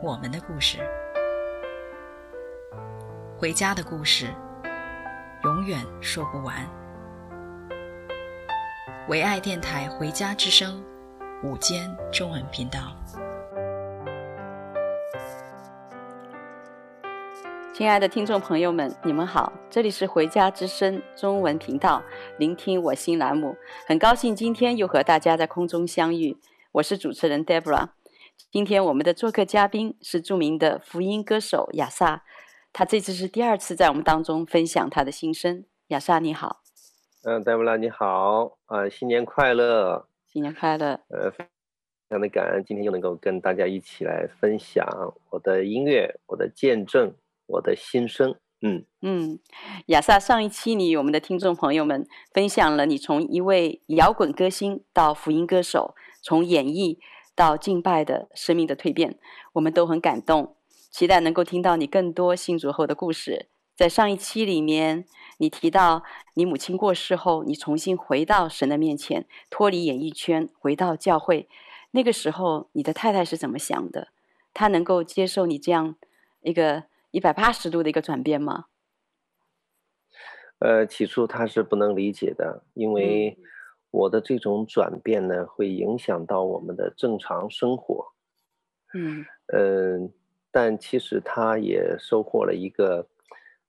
我们的故事，回家的故事，永远说不完。唯爱电台《回家之声》午间中文频道，亲爱的听众朋友们，你们好，这里是《回家之声》中文频道，聆听我心栏目，很高兴今天又和大家在空中相遇，我是主持人 Deborah。今天我们的做客嘉宾是著名的福音歌手亚萨，他这次是第二次在我们当中分享他的心声。亚萨你好。嗯，戴布拉你好啊，新年快乐！新年快乐！呃，非常的感恩，今天又能够跟大家一起来分享我的音乐、我的见证、我的心声。嗯嗯，亚萨，上一期你与我们的听众朋友们分享了你从一位摇滚歌星到福音歌手，从演绎到敬拜的生命的蜕变，我们都很感动，期待能够听到你更多信主后的故事。在上一期里面，你提到你母亲过世后，你重新回到神的面前，脱离演艺圈，回到教会。那个时候，你的太太是怎么想的？她能够接受你这样一个一百八十度的一个转变吗？呃，起初她是不能理解的，因为我的这种转变呢，会影响到我们的正常生活。嗯嗯、呃，但其实他也收获了一个。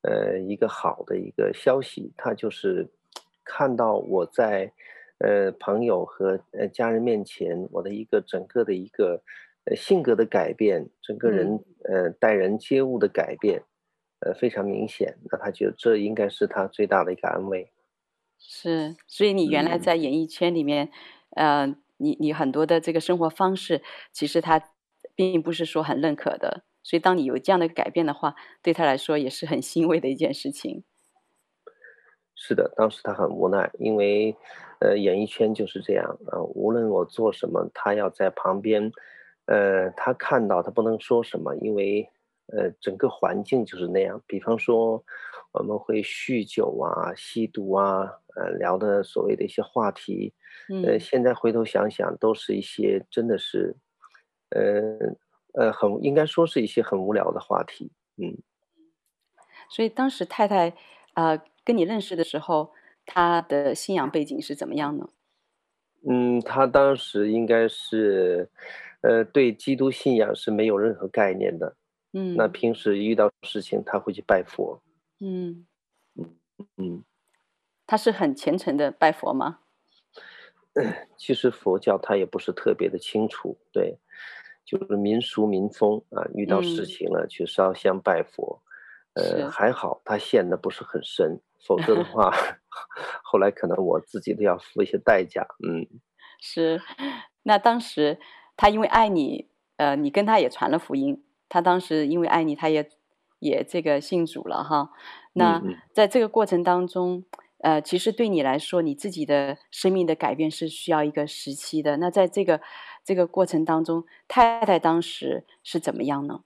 呃，一个好的一个消息，他就是看到我在呃朋友和呃家人面前，我的一个整个的一个呃性格的改变，整个人呃待人接物的改变，呃非常明显。那他觉得这应该是他最大的一个安慰。是，所以你原来在演艺圈里面，嗯、呃，你你很多的这个生活方式，其实他并不是说很认可的。所以，当你有这样的改变的话，对他来说也是很欣慰的一件事情。是的，当时他很无奈，因为，呃，演艺圈就是这样啊，呃，无论我做什么，他要在旁边，呃，他看到他不能说什么，因为，呃，整个环境就是那样。比方说，我们会酗酒啊、吸毒啊，呃，聊的所谓的一些话题，呃，现在回头想想，都是一些真的是，呃。呃，很应该说是一些很无聊的话题，嗯。所以当时太太呃跟你认识的时候，她的信仰背景是怎么样呢？嗯，她当时应该是呃对基督信仰是没有任何概念的，嗯。那平时遇到事情，她会去拜佛，嗯嗯嗯。她是很虔诚的拜佛吗？其实佛教他也不是特别的清楚，对。就是民俗民风啊，遇到事情了去烧香拜佛，嗯、呃，还好他陷的不是很深，否则的 话，后来可能我自己都要付一些代价。嗯，是。那当时他因为爱你，呃，你跟他也传了福音，他当时因为爱你，他也也这个信主了哈。那在这个过程当中，呃，其实对你来说，你自己的生命的改变是需要一个时期的。那在这个。这个过程当中，太太当时是怎么样呢？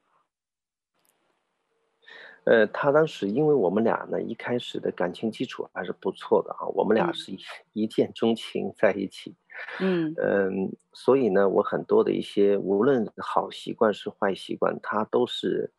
呃，她当时因为我们俩呢，一开始的感情基础还是不错的啊，我们俩是一、嗯、一见钟情在一起。嗯嗯、呃，所以呢，我很多的一些无论好习惯是坏习惯，她都是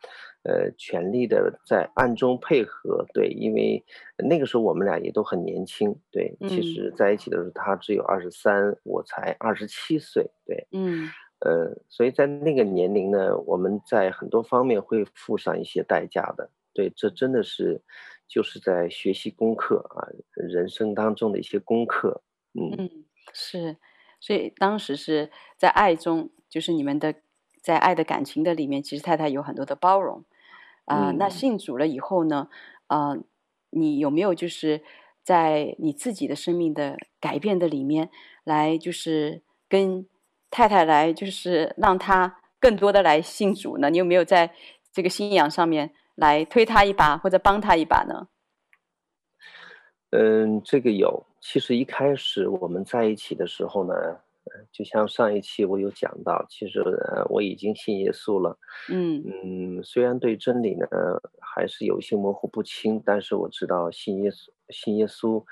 呃全力的在暗中配合。对，因为那个时候我们俩也都很年轻。对，其实在一起的时候，他只有二十三，我才二十七岁。对，嗯，呃，所以在那个年龄呢，我们在很多方面会付上一些代价的。对，这真的是就是在学习功课啊，人生当中的一些功课。嗯。嗯是，所以当时是在爱中，就是你们的在爱的感情的里面，其实太太有很多的包容啊、呃嗯。那信主了以后呢，啊、呃，你有没有就是在你自己的生命的改变的里面，来就是跟太太来就是让她更多的来信主呢？你有没有在这个信仰上面来推她一把，或者帮她一把呢？嗯，这个有。其实一开始我们在一起的时候呢，就像上一期我有讲到，其实呃我已经信耶稣了。嗯嗯，虽然对真理呢还是有些模糊不清，但是我知道信耶稣，信耶稣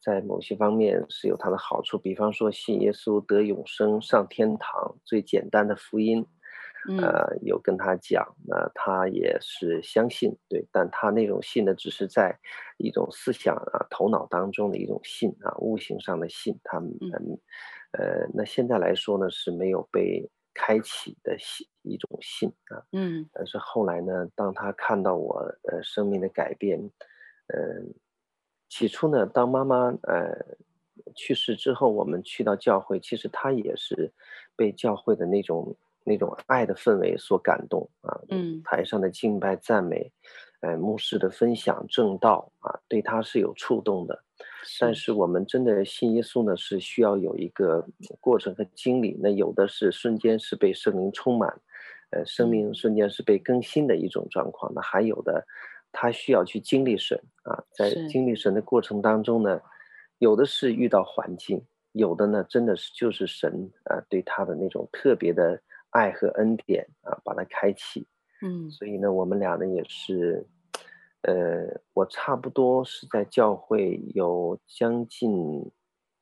在某些方面是有它的好处。比方说信耶稣得永生、上天堂，最简单的福音。呃，有跟他讲，那他也是相信，对，但他那种信呢，只是在一种思想啊、头脑当中的一种信啊，悟性上的信。他们，呃，那现在来说呢，是没有被开启的信，一种信啊。嗯。但是后来呢，当他看到我呃生命的改变，嗯，起初呢，当妈妈呃去世之后，我们去到教会，其实他也是被教会的那种。那种爱的氛围所感动啊，嗯，台上的敬拜赞美，呃，牧师的分享正道啊，对他是有触动的。但是我们真的信耶稣呢，是需要有一个过程和经历。那有的是瞬间是被圣灵充满，呃，生命瞬间是被更新的一种状况。那还有的，他需要去经历神啊，在经历神的过程当中呢，有的是遇到环境，有的呢，真的是就是神啊，对他的那种特别的。爱和恩典啊，把它开启。嗯，所以呢，我们俩呢也是，呃，我差不多是在教会有将近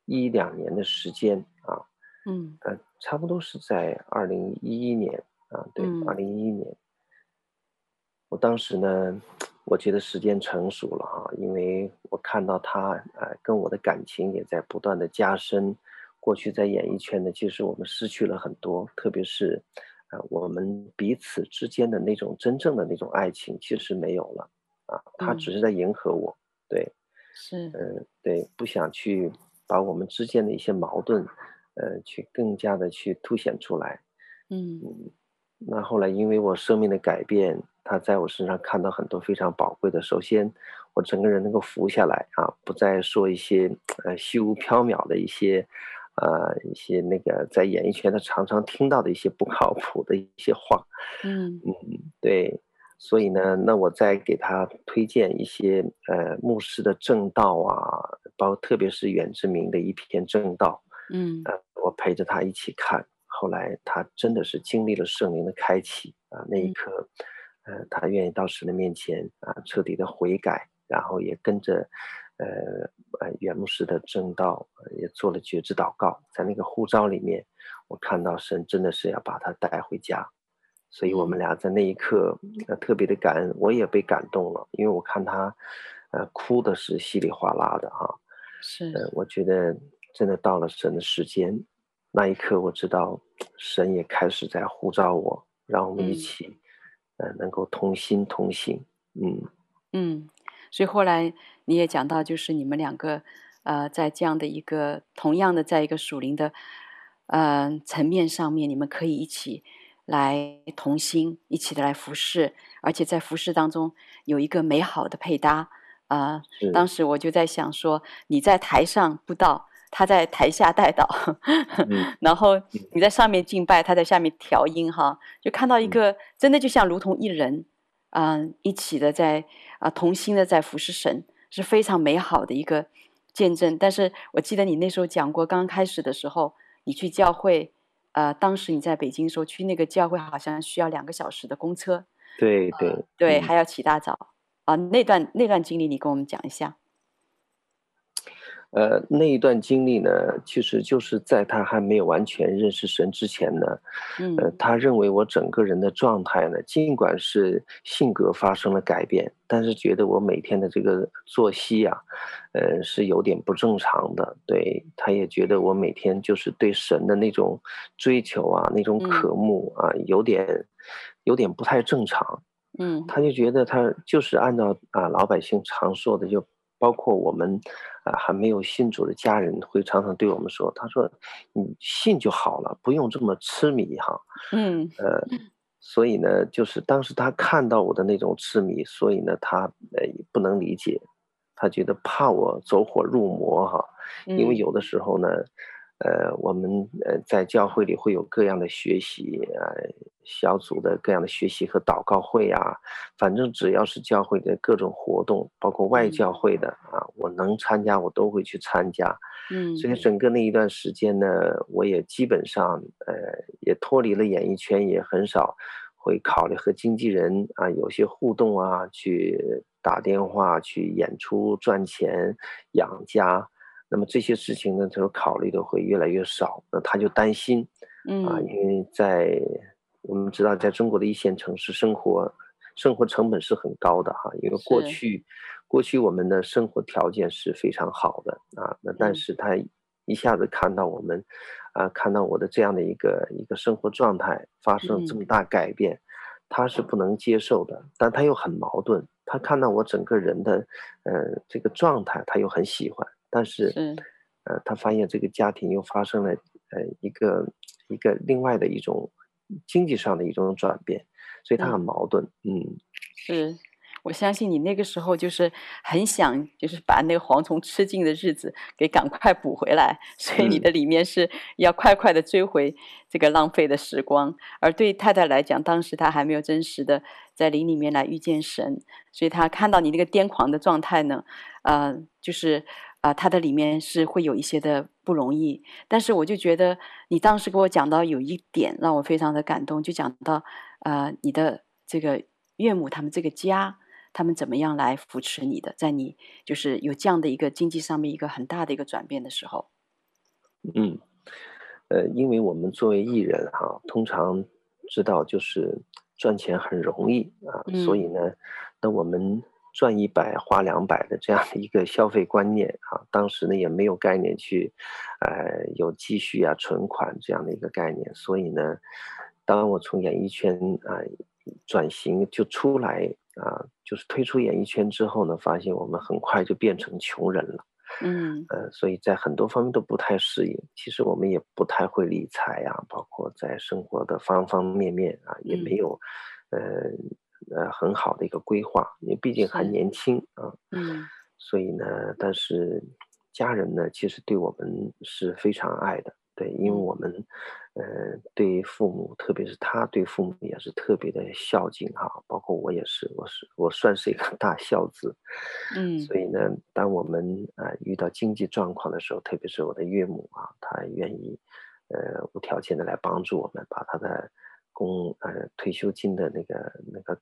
一两年的时间啊。嗯，呃，差不多是在二零一一年啊，对，二零一一年。我当时呢，我觉得时间成熟了哈，因为我看到他呃跟我的感情也在不断的加深。过去在演艺圈呢，其实我们失去了很多，特别是，啊，我们彼此之间的那种真正的那种爱情，其实没有了，啊，他只是在迎合我，嗯、对，是，嗯，对，不想去把我们之间的一些矛盾，呃，去更加的去凸显出来，嗯，嗯，那后来因为我生命的改变，他在我身上看到很多非常宝贵的，首先，我整个人能够浮下来啊，不再说一些呃虚无缥缈的一些。呃，一些那个在演艺圈他常常听到的一些不靠谱的一些话，嗯。嗯，对，所以呢，那我再给他推荐一些呃牧师的正道啊，包括特别是远志明的一篇正道，嗯，呃，我陪着他一起看，后来他真的是经历了圣灵的开启啊，那一刻，呃，他愿意到神的面前啊，彻底的悔改，然后也跟着。呃，呃，袁牧师的正道也做了觉知祷告，在那个呼召里面，我看到神真的是要把他带回家，所以我们俩在那一刻，呃，特别的感恩，我也被感动了，因为我看他，呃，哭的是稀里哗啦的哈，是，呃，我觉得真的到了神的时间，那一刻我知道神也开始在呼召我，让我们一起，嗯、呃，能够同心同行，嗯。嗯。所以后来你也讲到，就是你们两个，呃，在这样的一个同样的在一个属灵的，呃层面上面，你们可以一起来同心，一起的来服侍，而且在服侍当中有一个美好的配搭。啊、呃，当时我就在想说，你在台上布道，他在台下带祷，然后你在上面敬拜，他在下面调音，哈，就看到一个真的就像如同一人。嗯、呃，一起的在啊、呃，同心的在服侍神，是非常美好的一个见证。但是我记得你那时候讲过，刚开始的时候，你去教会，呃，当时你在北京的时候去那个教会，好像需要两个小时的公车。对对、呃、对，还要起大早啊、呃。那段那段经历，你跟我们讲一下。呃，那一段经历呢，其实就是在他还没有完全认识神之前呢，嗯，呃，他认为我整个人的状态呢，尽管是性格发生了改变，但是觉得我每天的这个作息啊，呃，是有点不正常的。对，他也觉得我每天就是对神的那种追求啊，那种渴慕啊，有点有点不太正常。嗯，他就觉得他就是按照啊老百姓常说的就。包括我们，啊，还没有信主的家人会常常对我们说：“他说，你信就好了，不用这么痴迷哈。”嗯，呃，所以呢，就是当时他看到我的那种痴迷，所以呢，他呃也不能理解，他觉得怕我走火入魔哈，因为有的时候呢，呃，我们呃在教会里会有各样的学习啊、呃，小组的各样的学习和祷告会啊，反正只要是教会的各种活动，包括外教会的啊，我能参加我都会去参加。嗯，所以整个那一段时间呢，我也基本上呃也脱离了演艺圈，也很少会考虑和经纪人啊有些互动啊，去打电话去演出赚钱养家。那么这些事情呢，就是考虑的会越来越少。那他就担心，嗯啊，因为在我们知道，在中国的一线城市生活，生活成本是很高的哈。因为过去，过去我们的生活条件是非常好的啊。那但是他一下子看到我们，啊，看到我的这样的一个一个生活状态发生这么大改变，他是不能接受的。但他又很矛盾，他看到我整个人的，呃，这个状态，他又很喜欢。但是，是呃，他发现这个家庭又发生了呃一个一个另外的一种经济上的一种转变，所以他很矛盾。嗯，嗯是我相信你那个时候就是很想就是把那个蝗虫吃尽的日子给赶快补回来，所以你的里面是要快快的追回这个浪费的时光。而对太太来讲，当时她还没有真实的在林里面来遇见神，所以她看到你那个癫狂的状态呢，呃，就是。啊，它的里面是会有一些的不容易，但是我就觉得你当时给我讲到有一点让我非常的感动，就讲到呃你的这个岳母他们这个家，他们怎么样来扶持你的，在你就是有这样的一个经济上面一个很大的一个转变的时候。嗯，呃，因为我们作为艺人哈，通常知道就是赚钱很容易啊，嗯、所以呢，那我们。赚一百花两百的这样的一个消费观念啊，当时呢也没有概念去，呃，有积蓄啊、存款这样的一个概念，所以呢，当我从演艺圈啊转型就出来啊，就是退出演艺圈之后呢，发现我们很快就变成穷人了，嗯，呃，所以在很多方面都不太适应。其实我们也不太会理财啊，包括在生活的方方面面啊，也没有，呃。呃，很好的一个规划，因为毕竟还年轻啊，嗯，所以呢，但是家人呢，其实对我们是非常爱的，对，因为我们，呃，对父母，特别是他对父母也是特别的孝敬哈，包括我也是，我是我算是一个 大孝子，嗯，所以呢，当我们啊、呃、遇到经济状况的时候，特别是我的岳母啊，她愿意呃无条件的来帮助我们，把她的工呃退休金的那个那个。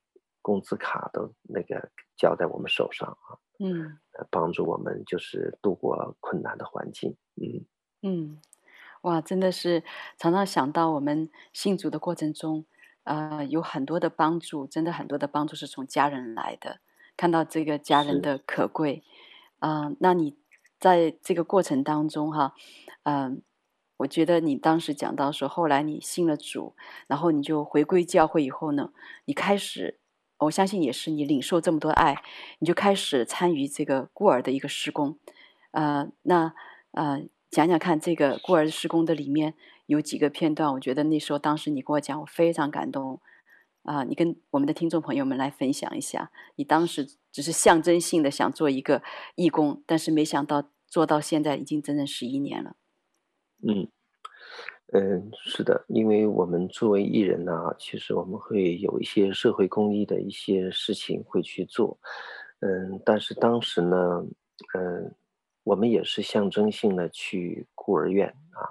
工资卡都那个交在我们手上啊，嗯，帮助我们就是度过困难的环境，嗯。嗯，哇，真的是常常想到我们信主的过程中，呃，有很多的帮助，真的很多的帮助是从家人来的，看到这个家人的可贵，啊、呃，那你在这个过程当中哈，嗯、呃，我觉得你当时讲到说，后来你信了主，然后你就回归教会以后呢，你开始。我相信也是你领受这么多爱，你就开始参与这个孤儿的一个施工，呃，那呃，讲讲看这个孤儿施工的里面有几个片段，我觉得那时候当时你跟我讲，我非常感动，啊、呃，你跟我们的听众朋友们来分享一下，你当时只是象征性的想做一个义工，但是没想到做到现在已经整整十一年了，嗯。嗯，是的，因为我们作为艺人呢，其实我们会有一些社会公益的一些事情会去做，嗯，但是当时呢，嗯，我们也是象征性的去孤儿院啊。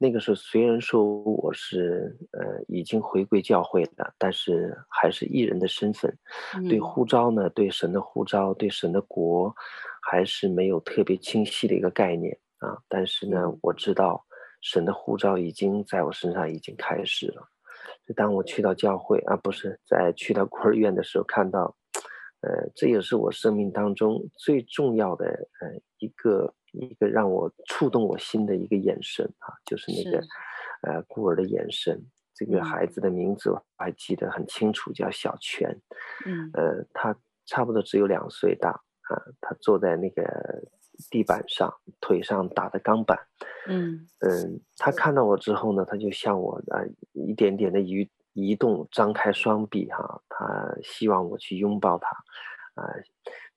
那个时候虽然说我是呃已经回归教会了，但是还是艺人的身份，对呼召呢，对神的呼召，对神的国，还是没有特别清晰的一个概念啊。但是呢，我知道。神的护照已经在我身上已经开始了。就当我去到教会啊，不是在去到孤儿院的时候，看到，呃，这也是我生命当中最重要的呃一个一个让我触动我心的一个眼神啊，就是那个呃孤儿的眼神。这个孩子的名字我还记得很清楚，叫小泉。嗯，呃，他差不多只有两岁大啊，他坐在那个。地板上，腿上打的钢板，嗯嗯，他看到我之后呢，他就向我啊一点点的移移动，张开双臂哈，他希望我去拥抱他，啊，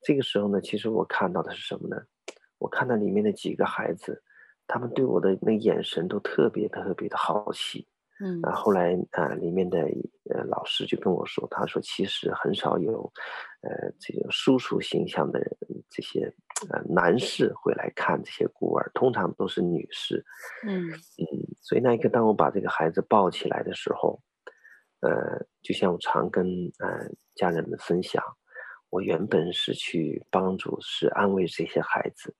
这个时候呢，其实我看到的是什么呢？我看到里面的几个孩子，他们对我的那眼神都特别特别的好奇。嗯，啊，后来啊，里面的呃老师就跟我说，他说其实很少有，呃，这种叔叔形象的人，这些呃男士会来看这些孤儿，通常都是女士。嗯嗯，所以那一刻，当我把这个孩子抱起来的时候，呃，就像我常跟呃家人们分享，我原本是去帮助、是安慰这些孩子，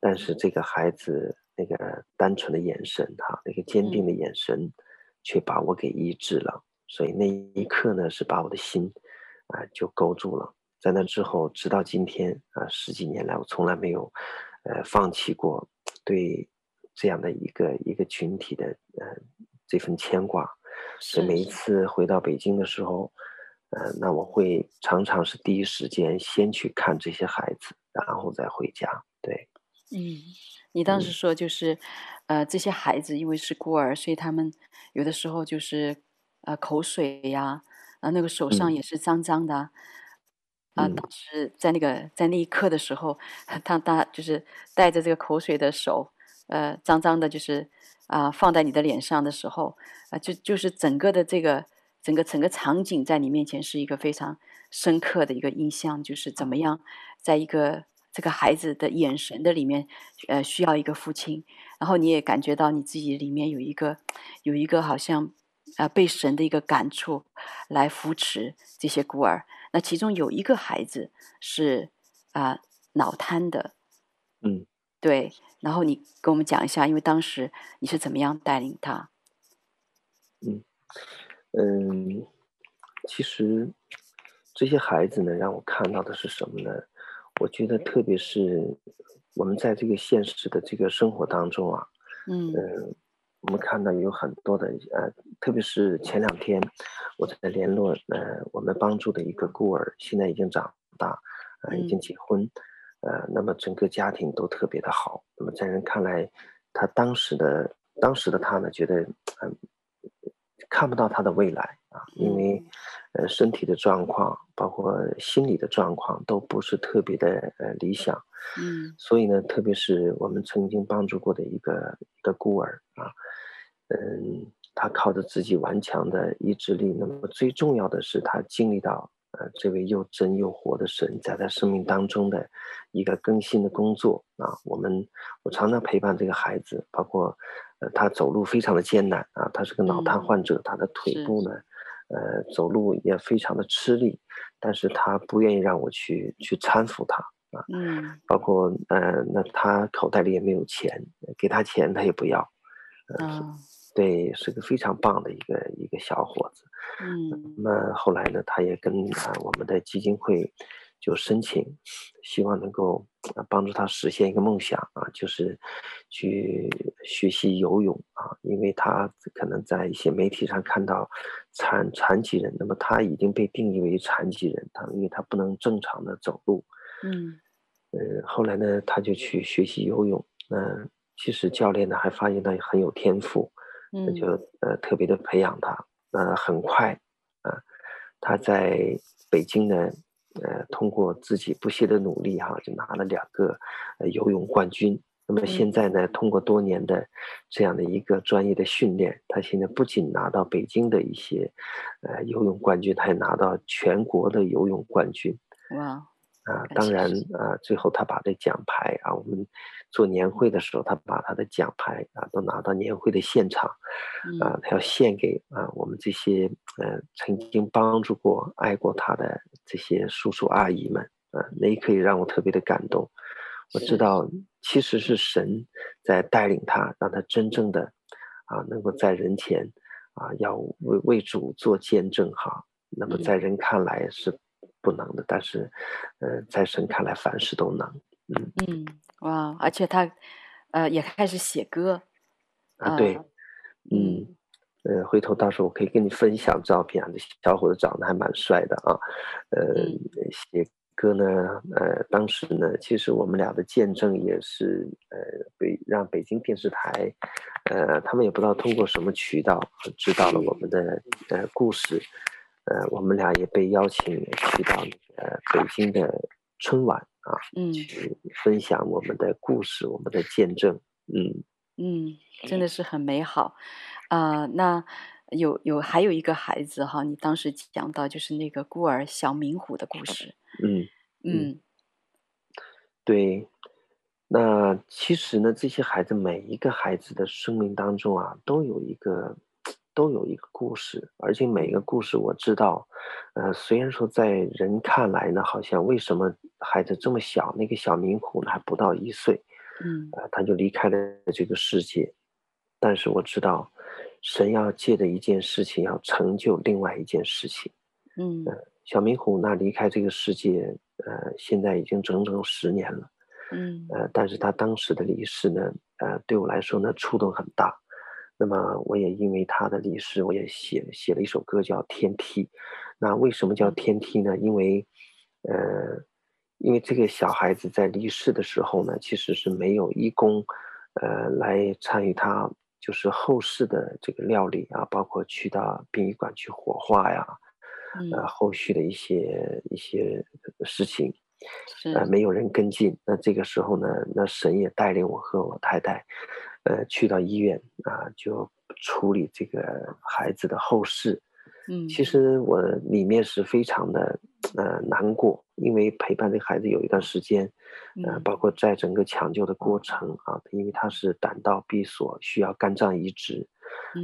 但是这个孩子那个单纯的眼神，哈，那个坚定的眼神。嗯却把我给医治了，所以那一刻呢，是把我的心啊、呃、就勾住了。在那之后，直到今天啊、呃，十几年来，我从来没有呃放弃过对这样的一个一个群体的呃这份牵挂。所以每一次回到北京的时候，呃，那我会常常是第一时间先去看这些孩子，然后再回家。对，嗯，你当时说就是。嗯呃，这些孩子因为是孤儿，所以他们有的时候就是呃口水呀，啊那个手上也是脏脏的，啊、嗯呃，当时在那个在那一刻的时候，他他就是带着这个口水的手，呃脏脏的，就是啊、呃、放在你的脸上的时候，啊、呃、就就是整个的这个整个整个场景在你面前是一个非常深刻的一个印象，就是怎么样在一个。这个孩子的眼神的里面，呃，需要一个父亲，然后你也感觉到你自己里面有一个，有一个好像，啊、呃，被神的一个感触来扶持这些孤儿。那其中有一个孩子是啊、呃、脑瘫的，嗯，对。然后你跟我们讲一下，因为当时你是怎么样带领他？嗯嗯，其实这些孩子呢，让我看到的是什么呢？我觉得，特别是我们在这个现实的这个生活当中啊，嗯，呃、我们看到有很多的呃，特别是前两天我在联络呃，我们帮助的一个孤儿，现在已经长大，呃，已经结婚，嗯、呃，那么整个家庭都特别的好。那么在人看来，他当时的当时的他呢，觉得嗯。呃看不到他的未来啊，因为，呃，身体的状况，包括心理的状况，都不是特别的呃理想。嗯，所以呢，特别是我们曾经帮助过的一个一个孤儿啊，嗯，他靠着自己顽强的意志力，那么最重要的是他经历到。呃，这位又真又活的神在他生命当中的一个更新的工作啊，我们我常常陪伴这个孩子，包括呃他走路非常的艰难啊，他是个脑瘫患者，嗯、他的腿部呢，呃走路也非常的吃力，但是他不愿意让我去去搀扶他啊，嗯，包括呃那他口袋里也没有钱，给他钱他也不要，呃、嗯。对，是个非常棒的一个一个小伙子。嗯，那后来呢，他也跟啊我们的基金会就申请，希望能够帮助他实现一个梦想啊，就是去学习游泳啊，因为他可能在一些媒体上看到残残疾人，那么他已经被定义为残疾人，他因为他不能正常的走路。嗯，呃，后来呢，他就去学习游泳。那其实教练呢还发现他很有天赋。那就呃特别的培养他，呃很快，啊、呃，他在北京呢，呃通过自己不懈的努力哈，就拿了两个呃游泳冠军。那么现在呢，通过多年的这样的一个专业的训练，他现在不仅拿到北京的一些呃游泳冠军，他还拿到全国的游泳冠军。哇！啊，当然啊，最后他把这奖牌啊，我们做年会的时候，他把他的奖牌啊都拿到年会的现场，啊，他要献给啊我们这些呃曾经帮助过、爱过他的这些叔叔阿姨们啊，那一刻也让我特别的感动。我知道其实是神在带领他，让他真正的啊能够在人前啊要为为主做见证哈。那么在人看来是。不能的，但是，呃，在神看来，凡事都能。嗯嗯，哇，而且他，呃，也开始写歌。啊，对，呃、嗯，呃，回头到时候我可以跟你分享照片啊，这小伙子长得还蛮帅的啊。呃，嗯、写歌呢，呃，当时呢，其实我们俩的见证也是，呃，北让北京电视台，呃，他们也不知道通过什么渠道知道了我们的呃故事。呃，我们俩也被邀请去到呃北京的春晚啊，嗯，去分享我们的故事，我们的见证，嗯嗯，真的是很美好啊、呃。那有有还有一个孩子哈，你当时讲到就是那个孤儿小明虎的故事。嗯嗯，对。那其实呢，这些孩子每一个孩子的生命当中啊，都有一个都有一个故事，而且每一个故事我知道，呃，虽然说在人看来呢，好像为什么孩子这么小，那个小明虎呢还不到一岁，嗯，呃，他就离开了这个世界，但是我知道，神要借着一件事情要成就另外一件事情，嗯，呃，小明虎那离开这个世界，呃，现在已经整整十年了。嗯，呃，但是他当时的离世呢，呃，对我来说呢，触动很大。那么我也因为他的离世，我也写写了一首歌叫《天梯》。那为什么叫天梯呢？因为，呃，因为这个小孩子在离世的时候呢，其实是没有义工，呃，来参与他就是后事的这个料理啊，包括去到殡仪馆去火化呀，呃，后续的一些一些事情。呃，没有人跟进。那这个时候呢，那神也带领我和我太太，呃，去到医院啊，就处理这个孩子的后事。嗯，其实我里面是非常的呃难过，因为陪伴这个孩子有一段时间，呃，包括在整个抢救的过程啊，因为他是胆道闭锁，需要肝脏移植，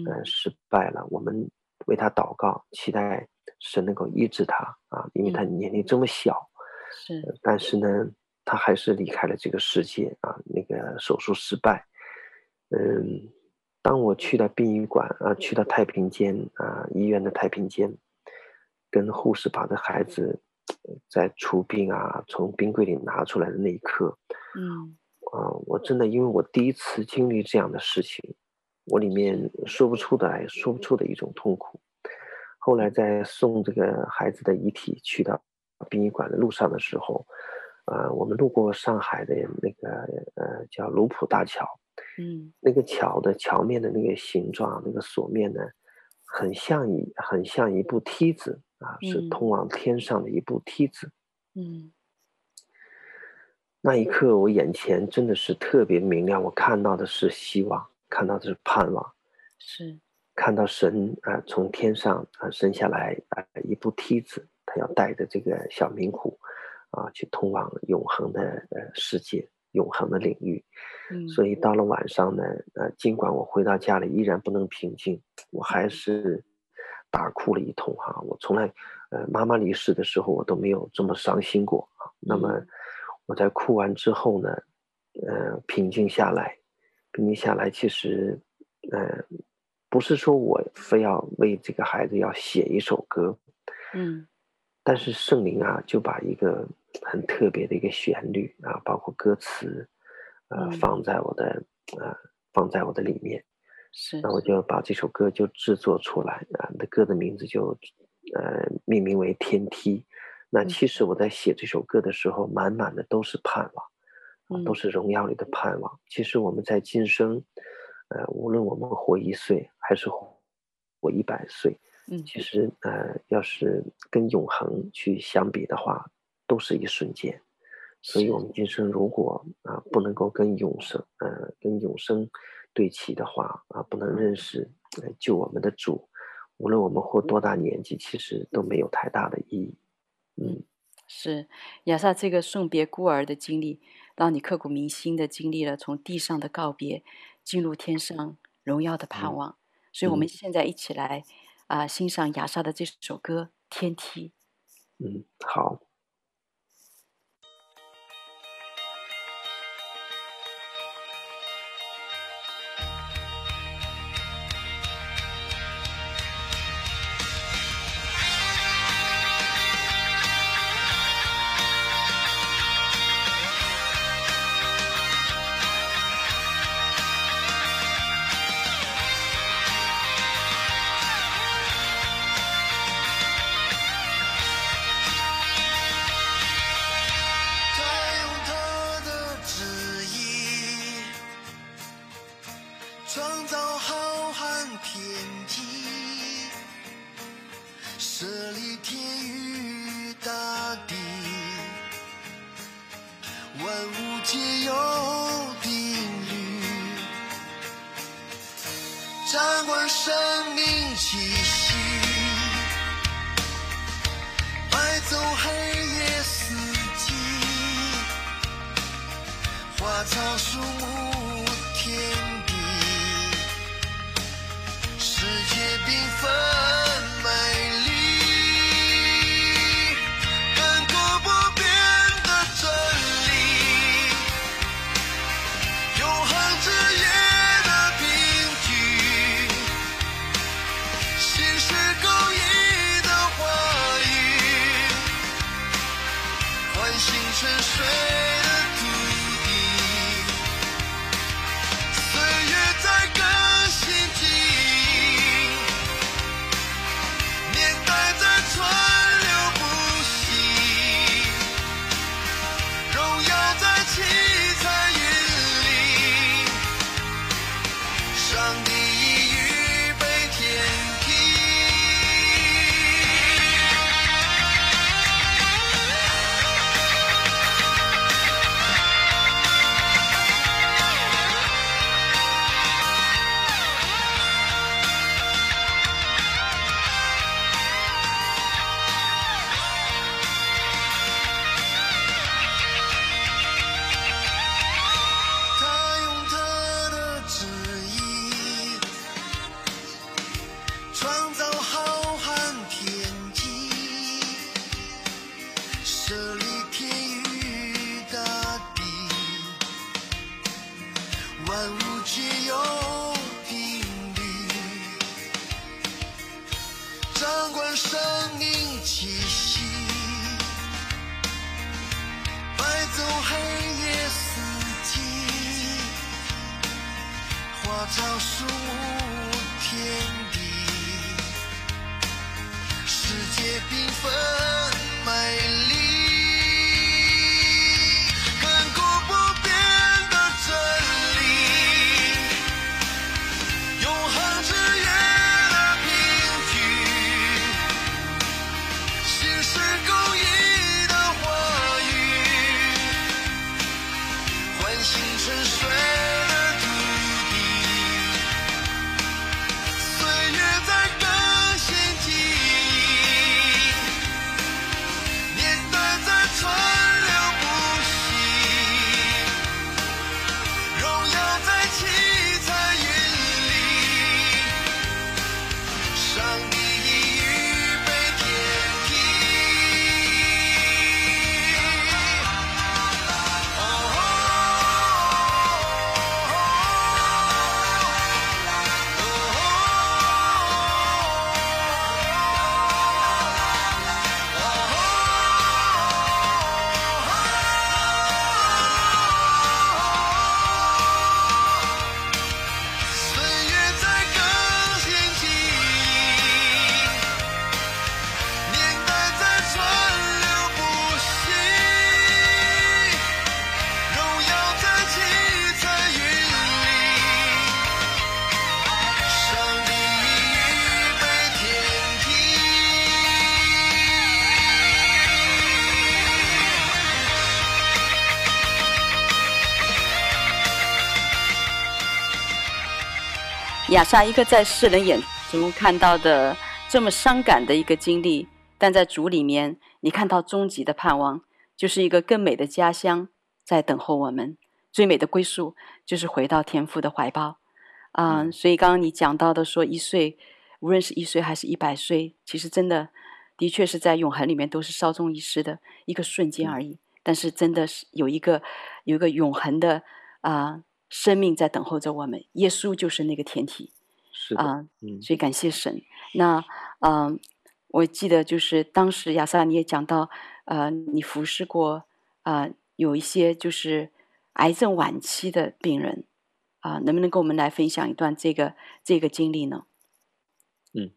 呃，失败了。我们为他祷告，期待神能够医治他啊，因为他年龄这么小。是，但是呢，他还是离开了这个世界啊。那个手术失败，嗯，当我去到殡仪馆啊，去到太平间啊，医院的太平间，跟护士把这孩子在出殡啊，从冰柜里拿出来的那一刻，嗯，啊，我真的因为我第一次经历这样的事情，我里面说不出的来，说不出的一种痛苦。后来在送这个孩子的遗体去到。殡仪馆的路上的时候，呃，我们路过上海的那个呃叫卢浦大桥，嗯，那个桥的桥面的那个形状，那个锁面呢，很像一很像一部梯子啊，是通往天上的一部梯子。嗯，那一刻我眼前真的是特别明亮，我看到的是希望，看到的是盼望，是看到神啊、呃、从天上啊升下来啊、呃、一部梯子。他要带着这个小明虎，啊，去通往永恒的呃世界，永恒的领域。嗯，所以到了晚上呢，呃，尽管我回到家里依然不能平静，我还是大哭了一通哈。我从来，呃，妈妈离世的时候我都没有这么伤心过啊。那么我在哭完之后呢，呃，平静下来，平静下来，其实，呃，不是说我非要为这个孩子要写一首歌，嗯。但是圣灵啊，就把一个很特别的一个旋律啊，包括歌词，呃，放在我的呃，放在我的里面。是。那我就把这首歌就制作出来啊，那歌的名字就呃命名为《天梯》。那其实我在写这首歌的时候，满满的都是盼望，啊，都是荣耀里的盼望。其实我们在今生，呃，无论我们活一岁还是活一百岁。嗯，其实呃，要是跟永恒去相比的话，都是一瞬间。所以，我们今生如果啊、呃、不能够跟永生呃跟永生对齐的话啊、呃，不能认识呃救我们的主，无论我们活多大年纪，其实都没有太大的意义。嗯，是亚萨这个送别孤儿的经历，让你刻骨铭心的经历了从地上的告别，进入天上荣耀的盼望。嗯、所以，我们现在一起来。啊、呃，欣赏亚萨的这首歌《天梯》。嗯，好。管生命气息，带走黑夜四季，花草树木万物皆有定律掌管生命气息带走黑夜四季花草树木天地世界缤纷。亚萨一个在世人眼中看到的这么伤感的一个经历，但在主里面，你看到终极的盼望，就是一个更美的家乡在等候我们。最美的归宿就是回到天父的怀抱。啊、嗯，所以刚刚你讲到的说一岁，无论是一岁还是一百岁，其实真的的确是在永恒里面都是稍纵即逝的一个瞬间而已。但是真的是有一个有一个永恒的啊。生命在等候着我们，耶稣就是那个天体，是啊，嗯，所以感谢神。那，嗯、呃，我记得就是当时亚萨你也讲到，呃，你服侍过啊、呃，有一些就是癌症晚期的病人，啊、呃，能不能跟我们来分享一段这个这个经历呢？嗯，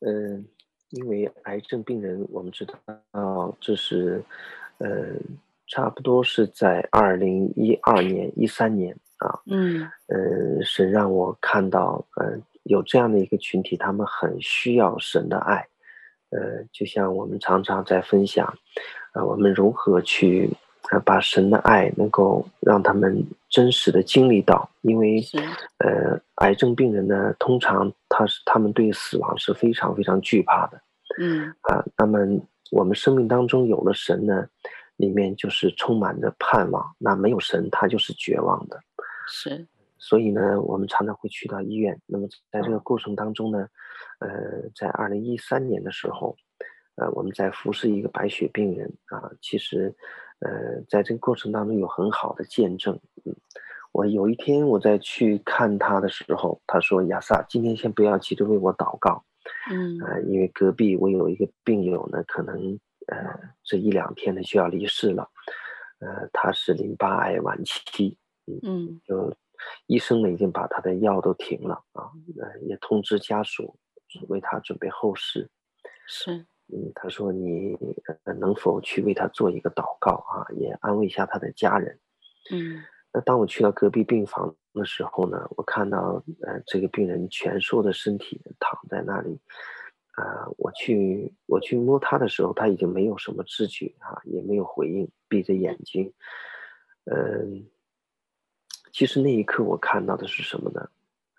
嗯、呃，因为癌症病人，我们知道这是，呃。差不多是在二零一二年、一三年啊，嗯，呃，神让我看到，呃，有这样的一个群体，他们很需要神的爱，呃，就像我们常常在分享，啊、呃，我们如何去呃，把神的爱能够让他们真实的经历到，因为呃，癌症病人呢，通常他是他们对死亡是非常非常惧怕的，嗯。啊，那么我们生命当中有了神呢，里面就是充满着盼望，那没有神，他就是绝望的，是，所以呢，我们常常会去到医院。那么在这个过程当中呢，呃，在二零一三年的时候，呃，我们在服侍一个白血病人啊，其实。呃，在这个过程当中有很好的见证。嗯，我有一天我在去看他的时候，他说：“亚萨，今天先不要急着为我祷告。”嗯，呃，因为隔壁我有一个病友呢，可能呃这一两天呢就要离世了。呃，他是淋巴癌晚期。嗯，嗯就医生呢已经把他的药都停了啊，呃，也通知家属为他准备后事。是。嗯，他说你能否去为他做一个祷告啊，也安慰一下他的家人。嗯，那当我去到隔壁病房的时候呢，我看到呃这个病人蜷缩的身体躺在那里，啊、呃，我去我去摸他的时候，他已经没有什么知觉啊，也没有回应，闭着眼睛。嗯、呃，其实那一刻我看到的是什么呢？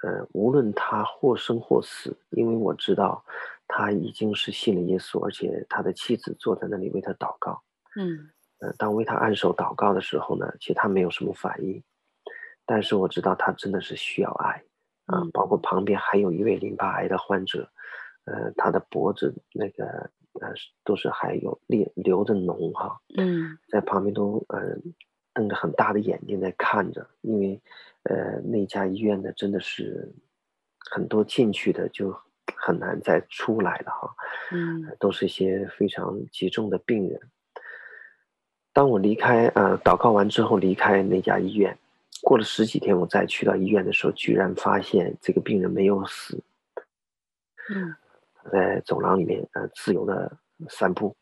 呃，无论他或生或死，因为我知道。他已经是信了耶稣，而且他的妻子坐在那里为他祷告。嗯，呃，当为他按手祷告的时候呢，其实他没有什么反应，但是我知道他真的是需要爱啊。嗯，包括旁边还有一位淋巴癌的患者，呃，他的脖子那个呃都是还有流流着脓哈。嗯，在旁边都呃瞪着很大的眼睛在看着，因为呃那家医院呢真的是很多进去的就。很难再出来了哈，嗯，都是一些非常急重的病人。当我离开呃祷告完之后离开那家医院，过了十几天，我再去到医院的时候，居然发现这个病人没有死，嗯，在走廊里面呃自由的散步，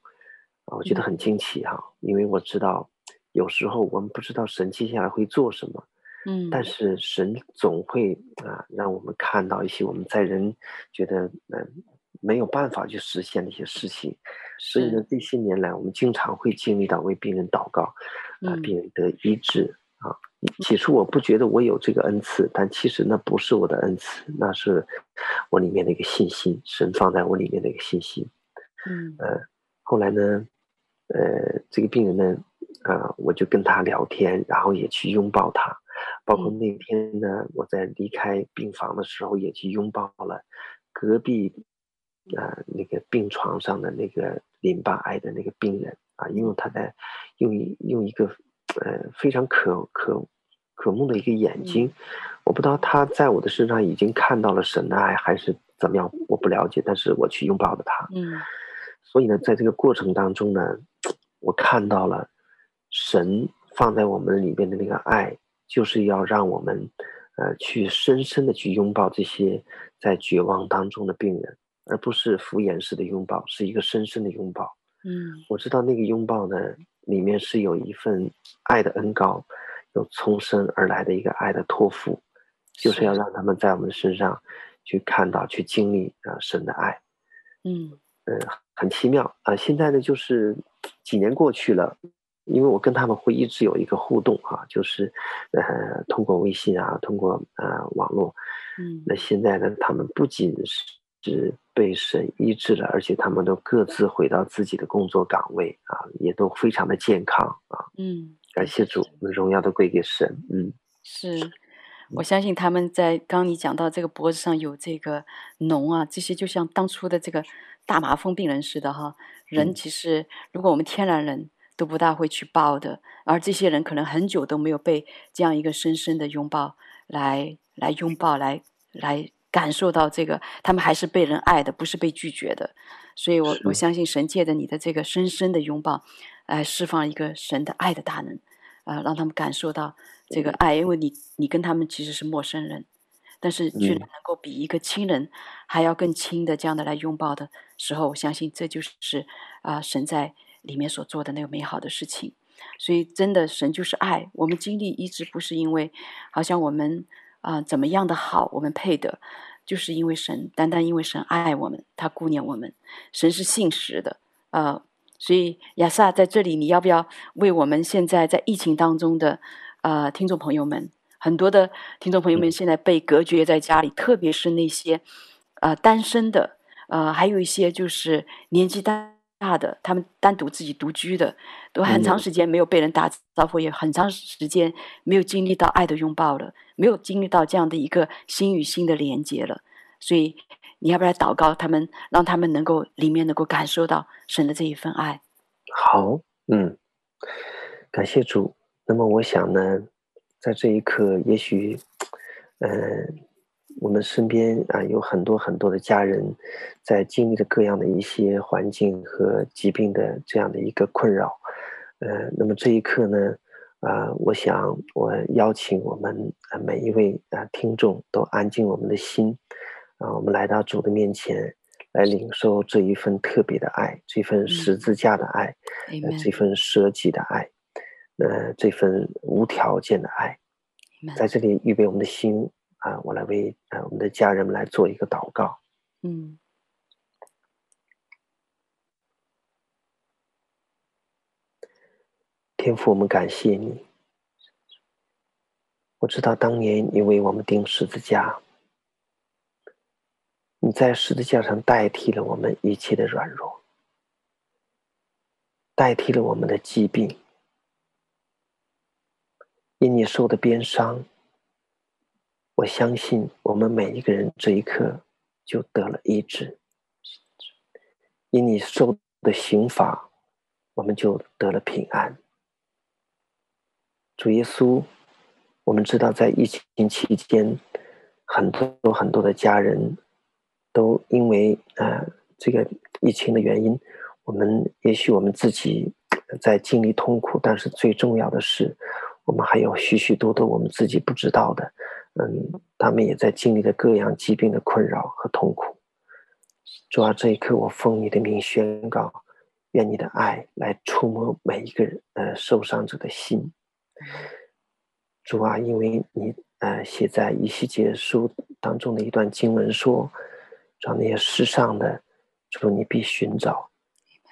啊，我觉得很惊奇哈，因为我知道有时候我们不知道神接下来会做什么。嗯，但是神总会啊，让我们看到一些我们在人觉得嗯、呃、没有办法去实现的一些事情，所以呢，这些年来我们经常会经历到为病人祷告，啊、呃，病人得医治啊。起初我不觉得我有这个恩赐，但其实那不是我的恩赐，那是我里面的一个信心，神放在我里面的一个信心。嗯，呃，后来呢，呃，这个病人呢，啊、呃，我就跟他聊天，然后也去拥抱他。包括那天呢，嗯、我在离开病房的时候，也去拥抱了隔壁，呃，那个病床上的那个淋巴癌的那个病人啊，因为他在用一用一个呃非常可可可慕的一个眼睛，嗯、我不知道他在我的身上已经看到了神的爱还是怎么样，我不了解，但是我去拥抱了他。嗯，所以呢，在这个过程当中呢，我看到了神放在我们里边的那个爱。就是要让我们，呃，去深深的去拥抱这些在绝望当中的病人，而不是敷衍式的拥抱，是一个深深的拥抱。嗯，我知道那个拥抱呢，里面是有一份爱的恩膏，有从生而来的一个爱的托付，就是要让他们在我们身上去看到、去经历啊、呃、神的爱。嗯，呃，很奇妙啊、呃！现在呢，就是几年过去了。因为我跟他们会一直有一个互动啊，就是，呃，通过微信啊，通过呃网络，嗯，那现在呢，他们不仅是被神医治了，而且他们都各自回到自己的工作岗位啊，也都非常的健康啊，嗯，感谢主，荣耀都归给神，嗯，是，我相信他们在刚你讲到这个脖子上有这个脓啊，这些就像当初的这个大麻风病人似的哈，人其实如果我们天然人。都不大会去抱的，而这些人可能很久都没有被这样一个深深的拥抱来来拥抱，来来感受到这个，他们还是被人爱的，不是被拒绝的。所以我，我我相信神借着你的这个深深的拥抱，来释放一个神的爱的大能，啊、呃，让他们感受到这个爱，因为你你跟他们其实是陌生人，但是居然能够比一个亲人还要更亲的这样的来拥抱的时候，我相信这就是啊、呃，神在。里面所做的那个美好的事情，所以真的神就是爱。我们经历一直不是因为好像我们啊、呃、怎么样的好，我们配得，就是因为神单单因为神爱我们，他顾念我们。神是信实的，呃，所以亚萨在这里，你要不要为我们现在在疫情当中的呃听众朋友们，很多的听众朋友们现在被隔绝在家里，嗯、特别是那些呃单身的，呃还有一些就是年纪大大的，他们单独自己独居的，都很长时间没有被人打招呼，嗯、也很长时间没有经历到爱的拥抱了，没有经历到这样的一个心与心的连接了，所以。你要不要来祷告他们，让他们能够里面能够感受到神的这一份爱？好，嗯，感谢主。那么我想呢，在这一刻，也许，嗯、呃，我们身边啊有很多很多的家人，在经历着各样的一些环境和疾病的这样的一个困扰。呃，那么这一刻呢，啊、呃，我想我邀请我们每一位啊听众都安静我们的心。啊，我们来到主的面前，来领受这一份特别的爱，这份十字架的爱，嗯呃、这份舍己的爱，呃，这份无条件的爱，嗯、在这里预备我们的心啊，我来为啊我们的家人们来做一个祷告。嗯，天父，我们感谢你。我知道当年你为我们钉十字架。你在十字架上代替了我们一切的软弱，代替了我们的疾病。因你受的鞭伤，我相信我们每一个人这一刻就得了医治。因你受的刑罚，我们就得了平安。主耶稣，我们知道在疫情期间，很多很多的家人。都因为呃这个疫情的原因，我们也许我们自己在经历痛苦，但是最重要的是，我们还有许许多多我们自己不知道的，嗯，他们也在经历着各样疾病的困扰和痛苦。主啊，这一刻我奉你的名宣告，愿你的爱来触摸每一个人呃受伤者的心。主啊，因为你呃写在以西结书当中的一段经文说。找那些失丧的，主你必寻找；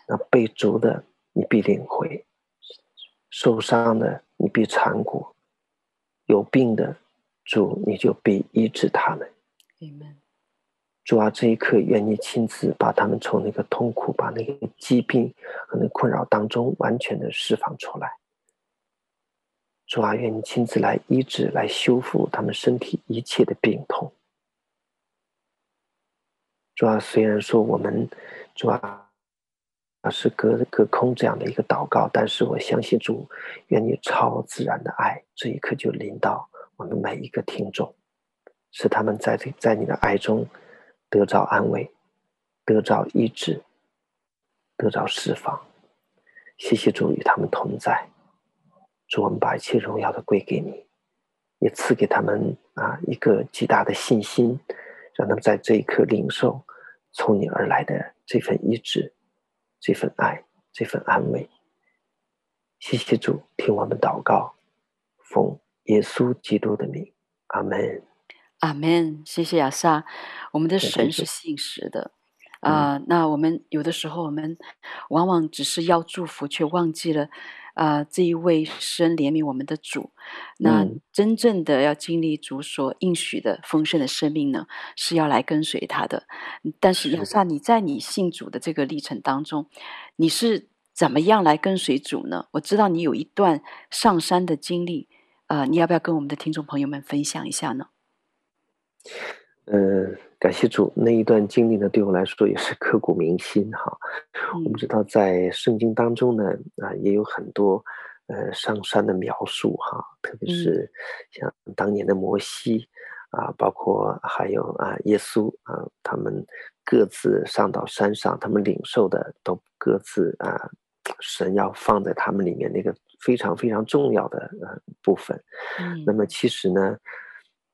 那被逐的，你必领回；受伤的，你必缠裹；有病的，主你就必医治他们。主啊，这一刻愿你亲自把他们从那个痛苦、把那个疾病和那困扰当中完全的释放出来。主啊，愿你亲自来医治、来修复他们身体一切的病痛。主啊，虽然说我们主啊是隔隔空这样的一个祷告，但是我相信主，愿你超自然的爱这一刻就临到我们每一个听众，使他们在这在你的爱中得着安慰，得着医治，得着释放。谢谢主与他们同在，主，我们把一切荣耀都归给你，也赐给他们啊一个极大的信心，让他们在这一刻领受。从你而来的这份医治，这份爱，这份安慰，谢谢主，听我们祷告，奉耶稣基督的名，阿门，阿门。谢谢亚萨，我们的神是信实的啊、呃。那我们有的时候，我们往往只是要祝福，却忘记了。啊、呃，这一位神怜悯我们的主，那真正的要经历主所应许的丰盛的生命呢，是要来跟随他的。但是亚萨，你在你信主的这个历程当中，你是怎么样来跟随主呢？我知道你有一段上山的经历，啊、呃，你要不要跟我们的听众朋友们分享一下呢？嗯、呃，感谢主，那一段经历呢，对我来说也是刻骨铭心哈。嗯、我们知道在圣经当中呢，啊，也有很多呃上山的描述哈，特别是像当年的摩西、嗯、啊，包括还有啊耶稣啊，他们各自上到山上，他们领受的都各自啊，神要放在他们里面那个非常非常重要的呃部分。嗯、那么其实呢。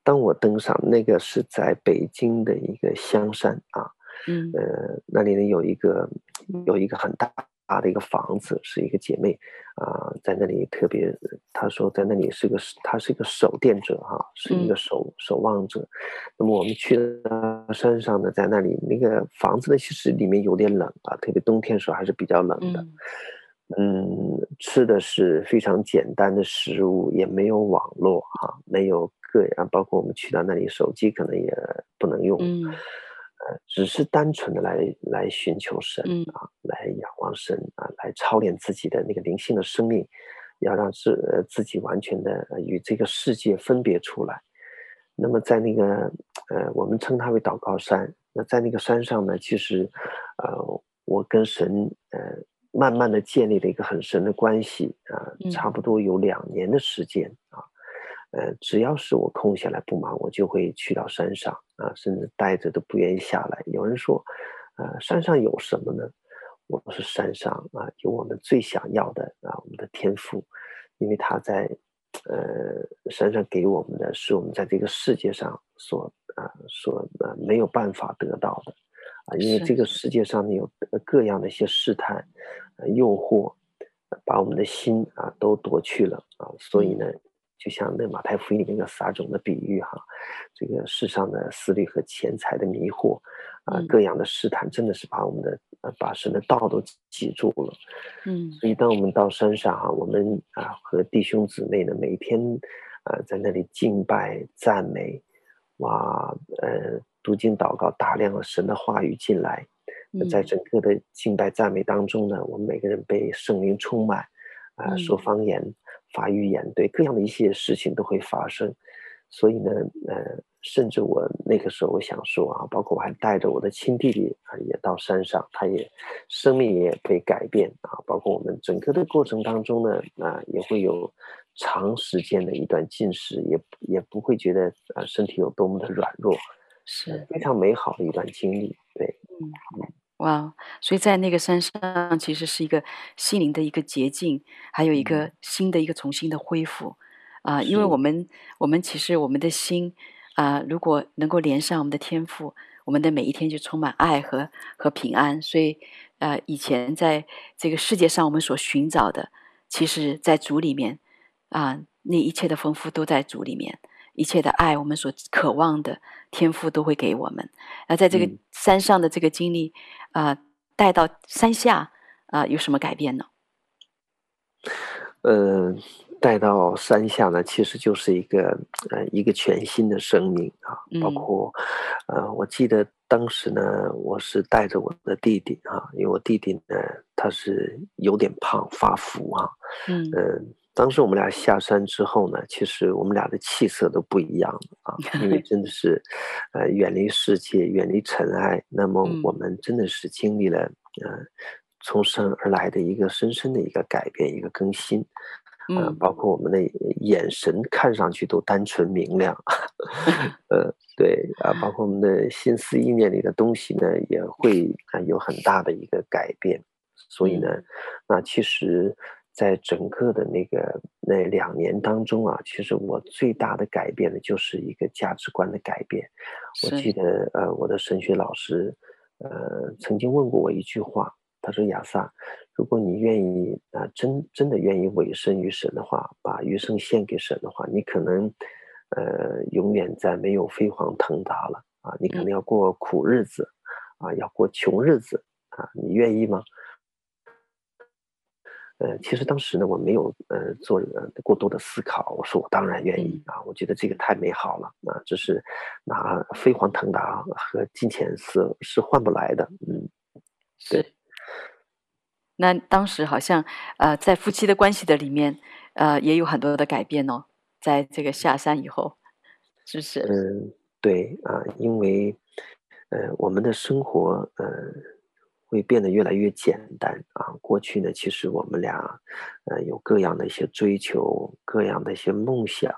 当我登上那个是在北京的一个香山啊，嗯，呃，那里呢有一个有一个很大大的一个房子，是一个姐妹啊、呃，在那里特别，她说在那里是个，她是一个守殿者哈、啊，是一个守、嗯、守望者。那么我们去了山上呢，在那里那个房子呢，其实里面有点冷啊，特别冬天时候还是比较冷的。嗯，嗯，吃的是非常简单的食物，也没有网络哈、啊，没有个人，包括我们去到那里，手机可能也不能用。嗯只是单纯的来来寻求神啊，来仰望神啊，来操练自己的那个灵性的生命，要让自自己完全的与这个世界分别出来。那么在那个呃，我们称它为祷告山。那在那个山上呢，其实呃，我跟神呃，慢慢的建立了一个很深的关系啊，差不多有两年的时间啊。呃，只要是我空下来不忙，我就会去到山上啊，甚至待着都不愿意下来。有人说，呃，山上有什么呢？我说山上啊，有我们最想要的啊，我们的天赋，因为他在呃山上给我们的是我们在这个世界上所啊所呃没有办法得到的啊，因为这个世界上呢有各样的一些试探、呃、诱惑，把我们的心啊都夺去了啊，所以呢。嗯就像那马太福音里那个撒种的比喻哈，这个世上的思虑和钱财的迷惑啊，各样的试探，真的是把我们的呃把神的道都挤住了。嗯，所以当我们到山上哈，我们啊和弟兄姊妹呢，每天啊在那里敬拜赞美，哇，呃读经祷告，大量的神的话语进来，在整个的敬拜赞美当中呢，我们每个人被圣灵充满，啊说方言。发预言，对各样的一些事情都会发生，所以呢，呃，甚至我那个时候我想说啊，包括我还带着我的亲弟弟啊，也到山上，他也生命也被改变啊，包括我们整个的过程当中呢，啊，也会有长时间的一段进食，也也不会觉得啊身体有多么的软弱，是非常美好的一段经历，对，嗯。哇，所以在那个山上，其实是一个心灵的一个洁净，还有一个新的一个重新的恢复啊、呃！因为我们我们其实我们的心啊、呃，如果能够连上我们的天赋，我们的每一天就充满爱和和平安。所以呃，以前在这个世界上我们所寻找的，其实在主里面啊、呃，那一切的丰富都在主里面。一切的爱，我们所渴望的天赋都会给我们。那在这个山上的这个经历，啊、带到山下，啊、呃，有什么改变呢？呃，带到山下呢，其实就是一个呃一个全新的生命啊，包括、嗯、呃，我记得当时呢，我是带着我的弟弟啊，因为我弟弟呢，他是有点胖发福啊，嗯。呃当时我们俩下山之后呢，其实我们俩的气色都不一样啊，因为 真的是，呃，远离世界，远离尘埃。那么我们真的是经历了，呃，从生而来的一个深深的一个改变，一个更新，呃，包括我们的眼神看上去都单纯明亮，呃，对啊，包括我们的心思意念里的东西呢，也会啊有很大的一个改变。所以呢，那其实。在整个的那个那两年当中啊，其实我最大的改变呢，就是一个价值观的改变。我记得呃，我的神学老师呃曾经问过我一句话，他说：“亚萨，如果你愿意啊、呃，真真的愿意委身于神的话，把余生献给神的话，你可能呃永远再没有飞黄腾达了啊，你可能要过苦日子啊，要过穷日子啊，你愿意吗？”呃，其实当时呢，我没有呃做呃过多的思考。我说我当然愿意啊，我觉得这个太美好了啊，这是拿飞黄腾达和金钱是是换不来的。嗯，是。那当时好像呃在夫妻的关系的里面呃也有很多的改变哦，在这个下山以后，是不是？嗯，对啊，因为呃我们的生活呃。会变得越来越简单啊！过去呢，其实我们俩，呃，有各样的一些追求，各样的一些梦想，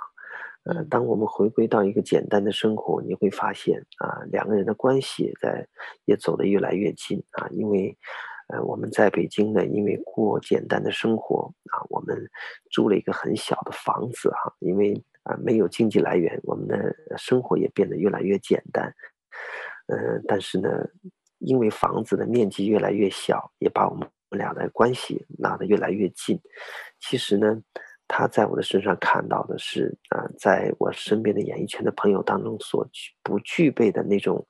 呃，当我们回归到一个简单的生活，你会发现啊，两个人的关系也在也走得越来越近啊！因为，呃，我们在北京呢，因为过简单的生活啊，我们租了一个很小的房子哈，因为啊没有经济来源，我们的生活也变得越来越简单，呃，但是呢。因为房子的面积越来越小，也把我们们俩的关系拉得越来越近。其实呢，他在我的身上看到的是啊、呃，在我身边的演艺圈的朋友当中所具不具备的那种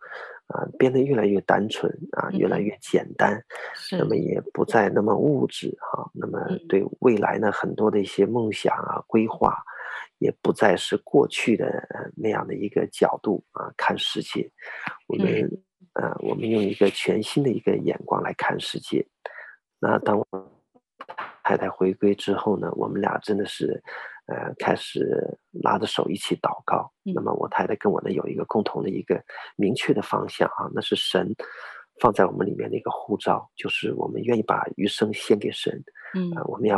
啊、呃，变得越来越单纯啊，越来越简单，嗯、那么也不再那么物质哈、啊。那么对未来呢，很多的一些梦想啊、规划，也不再是过去的那样的一个角度啊看世界。我们、嗯、呃，我们用一个全新的一个眼光来看世界。那当我。太太回归之后呢，我们俩真的是，呃，开始拉着手一起祷告。嗯、那么我太太跟我呢有一个共同的一个明确的方向啊，那是神放在我们里面的一个护照，就是我们愿意把余生献给神。嗯、呃，我们要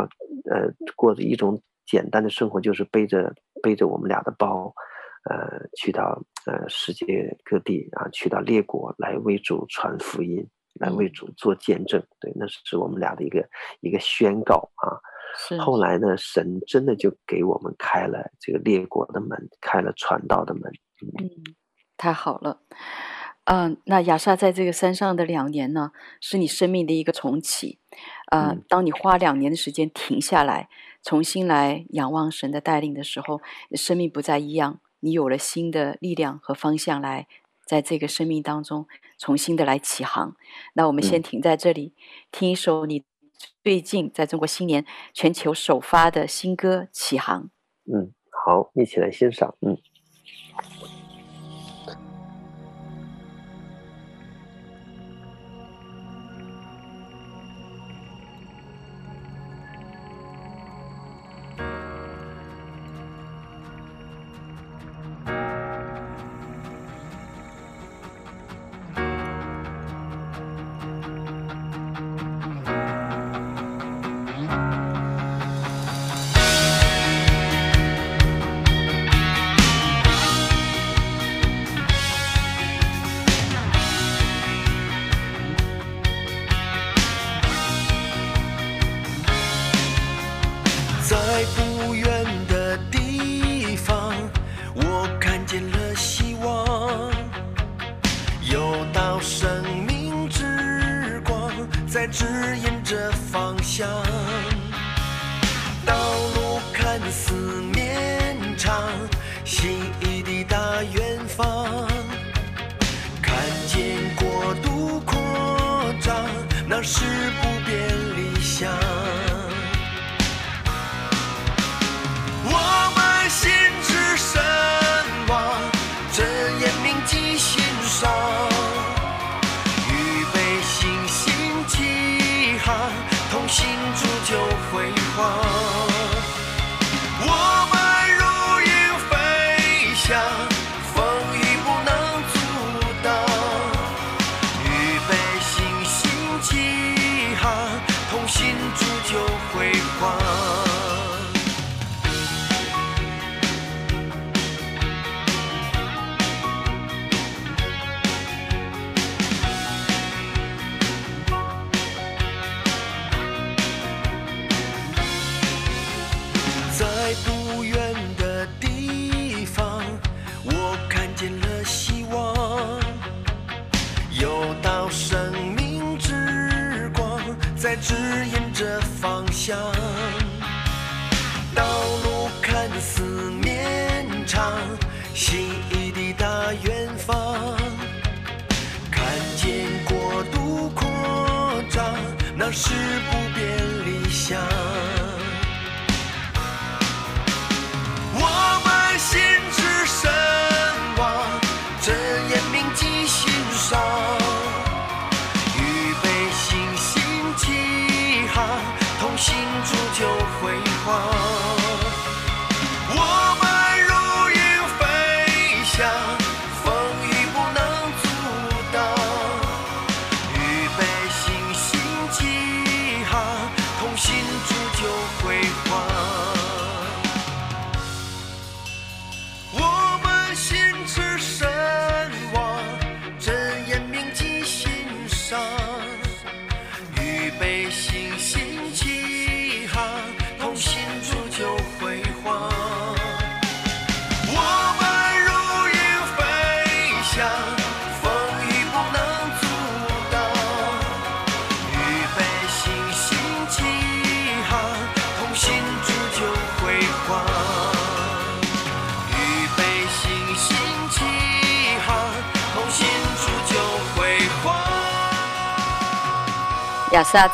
呃过着一种简单的生活，就是背着背着我们俩的包，呃，去到呃世界各地啊，去到列国来为主传福音。来为主做见证，对，那是我们俩的一个一个宣告啊。是后来呢，神真的就给我们开了这个列国的门，开了传道的门。嗯，太好了。嗯、呃，那亚萨在这个山上的两年呢，是你生命的一个重启。啊、呃，当你花两年的时间停下来，重新来仰望神的带领的时候，生命不再一样，你有了新的力量和方向来。在这个生命当中，重新的来起航。那我们先停在这里，嗯、听一首你最近在中国新年全球首发的新歌《起航》。嗯，好，一起来欣赏。嗯。想。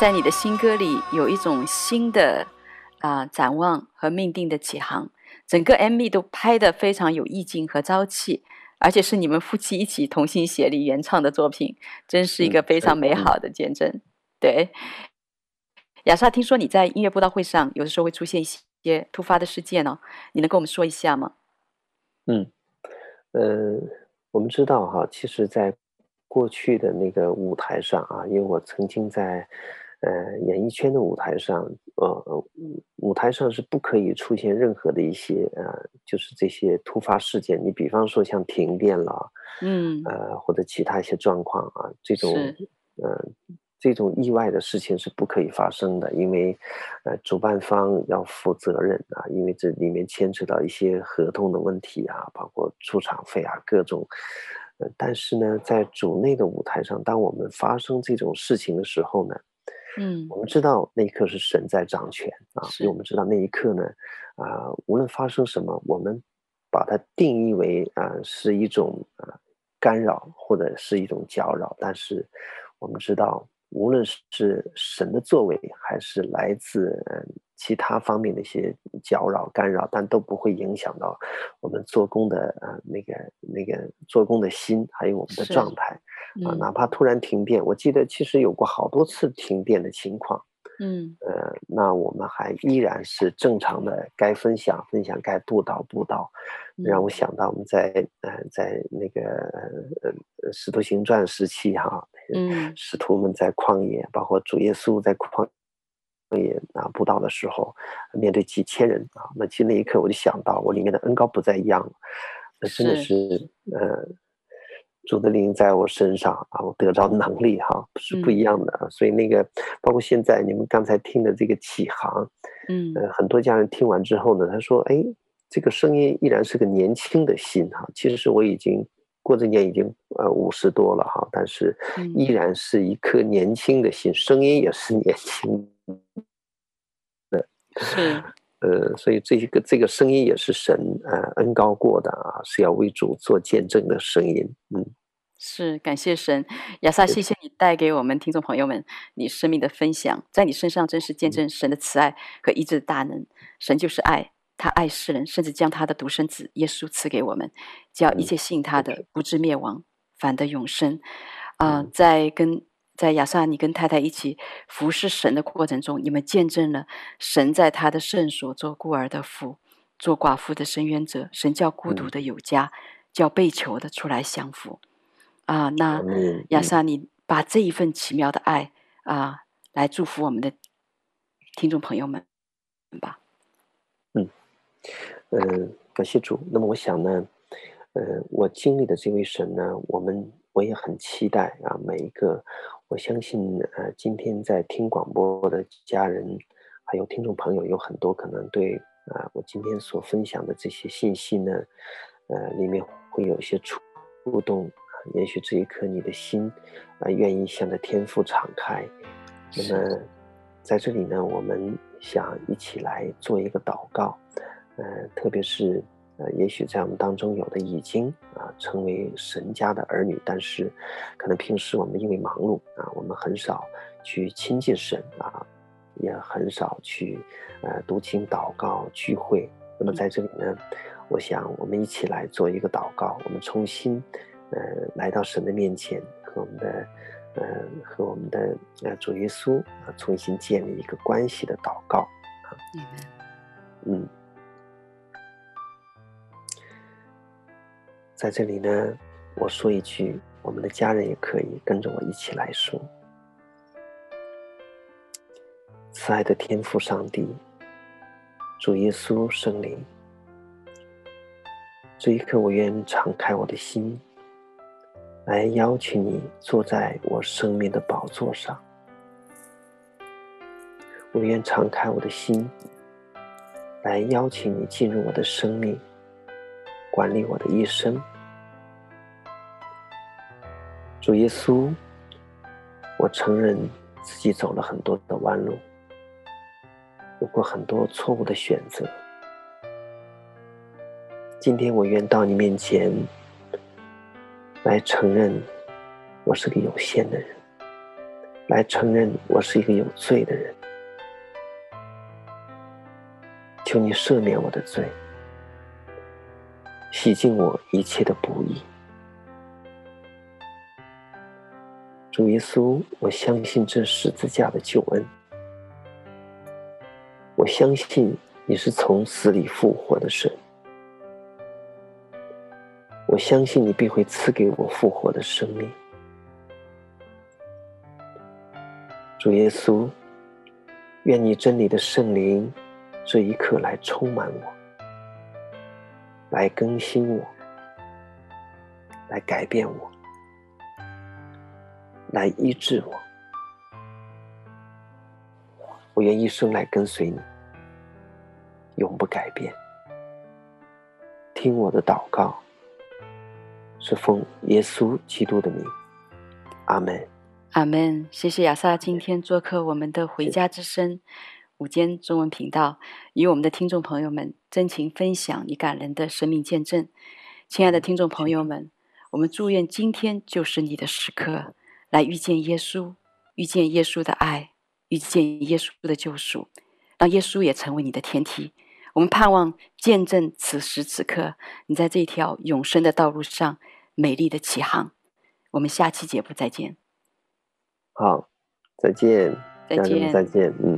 在你的新歌里有一种新的啊、呃、展望和命定的启航，整个 MV 都拍得非常有意境和朝气，而且是你们夫妻一起同心协力原创的作品，真是一个非常美好的见证。对，亚莎，听说你在音乐布道会上有的时候会出现一些突发的事件哦，你能跟我们说一下吗？嗯，呃，我们知道哈，其实，在过去的那个舞台上啊，因为我曾经在呃演艺圈的舞台上，呃，舞台上是不可以出现任何的一些呃，就是这些突发事件。你比方说像停电了，嗯，呃，或者其他一些状况啊，这种呃这种意外的事情是不可以发生的，因为呃主办方要负责任啊，因为这里面牵扯到一些合同的问题啊，包括出场费啊，各种。但是呢，在主内的舞台上，当我们发生这种事情的时候呢，嗯，我们知道那一刻是神在掌权啊，所以我们知道那一刻呢，啊、呃，无论发生什么，我们把它定义为啊、呃、是一种啊、呃、干扰或者是一种搅扰，但是我们知道，无论是神的作为，还是来自嗯。其他方面的一些搅扰、干扰，但都不会影响到我们做工的呃那个那个做工的心，还有我们的状态啊。哪怕突然停电，我记得其实有过好多次停电的情况，嗯，呃，那我们还依然是正常的，该分享分享，该布道布道。让我想到我们在呃在那个呃《使徒行传》时期哈，嗯，使徒们在旷野，包括主耶稣在旷。也啊，布道的时候，面对几千人啊，那其实那一刻我就想到，我里面的恩高不再一样了，那真的是，是呃，主的灵在我身上啊，我得到能力哈、啊，是不一样的。嗯、所以那个，包括现在你们刚才听的这个启航，嗯，呃，很多家人听完之后呢，他说，哎，这个声音依然是个年轻的心哈、啊。其实是我已经过这年已经呃五十多了哈、啊，但是依然是一颗年轻的心，声音也是年轻。是，呃，所以这个这个声音也是神呃恩高过的啊，是要为主做见证的声音。嗯，是感谢神，亚萨，谢谢你带给我们听众朋友们你生命的分享，在你身上真是见证神的慈爱和医治的大能。神就是爱，他爱世人，甚至将他的独生子耶稣赐给我们，叫一切信他的不至灭亡，反得永生。啊、呃，在跟。在亚萨，你跟太太一起服侍神的过程中，你们见证了神在他的圣所做孤儿的父，做寡妇的伸冤者，神叫孤独的有家，嗯、叫被囚的出来享福。啊，那亚萨，你把这一份奇妙的爱啊，来祝福我们的听众朋友们吧。嗯，呃，感谢主。那么我想呢，呃，我经历的这位神呢，我们。我也很期待啊，每一个，我相信呃，今天在听广播的家人，还有听众朋友，有很多可能对啊，我今天所分享的这些信息呢，呃，里面会有一些触动，也许这一刻你的心啊，愿意向着天父敞开。那么在这里呢，我们想一起来做一个祷告，呃，特别是。呃，也许在我们当中有的已经啊成为神家的儿女，但是可能平时我们因为忙碌啊，我们很少去亲近神啊，也很少去呃读经、祷告、聚会。那么在这里呢，我想我们一起来做一个祷告，我们重新呃来到神的面前，和我们的呃和我们的呃主耶稣啊重新建立一个关系的祷告啊，嗯。在这里呢，我说一句，我们的家人也可以跟着我一起来说：“慈爱的天父上帝，主耶稣圣灵，这一刻我愿敞开我的心，来邀请你坐在我生命的宝座上。我愿敞开我的心，来邀请你进入我的生命。”管理我的一生，主耶稣，我承认自己走了很多的弯路，有过很多错误的选择。今天我愿到你面前来承认，我是个有限的人，来承认我是一个有罪的人。求你赦免我的罪，洗净我一切的不义。主耶稣，我相信这十字架的救恩。我相信你是从死里复活的神。我相信你必会赐给我复活的生命。主耶稣，愿你真理的圣灵这一刻来充满我，来更新我，来改变我，来医治我。我愿一生来跟随你，永不改变。听我的祷告。是奉耶稣基督的名，阿门，阿门。谢谢亚萨今天做客我们的《回家之声》午间中文频道，与我们的听众朋友们真情分享你感人的生命见证。亲爱的听众朋友们，我们祝愿今天就是你的时刻，来遇见耶稣，遇见耶稣的爱，遇见耶稣的救赎，让耶稣也成为你的天梯。我们盼望见证此时此刻，你在这条永生的道路上美丽的起航。我们下期节目再见。好，再见，再见，再见。嗯。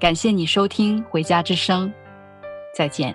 感谢你收听《回家之声》，再见。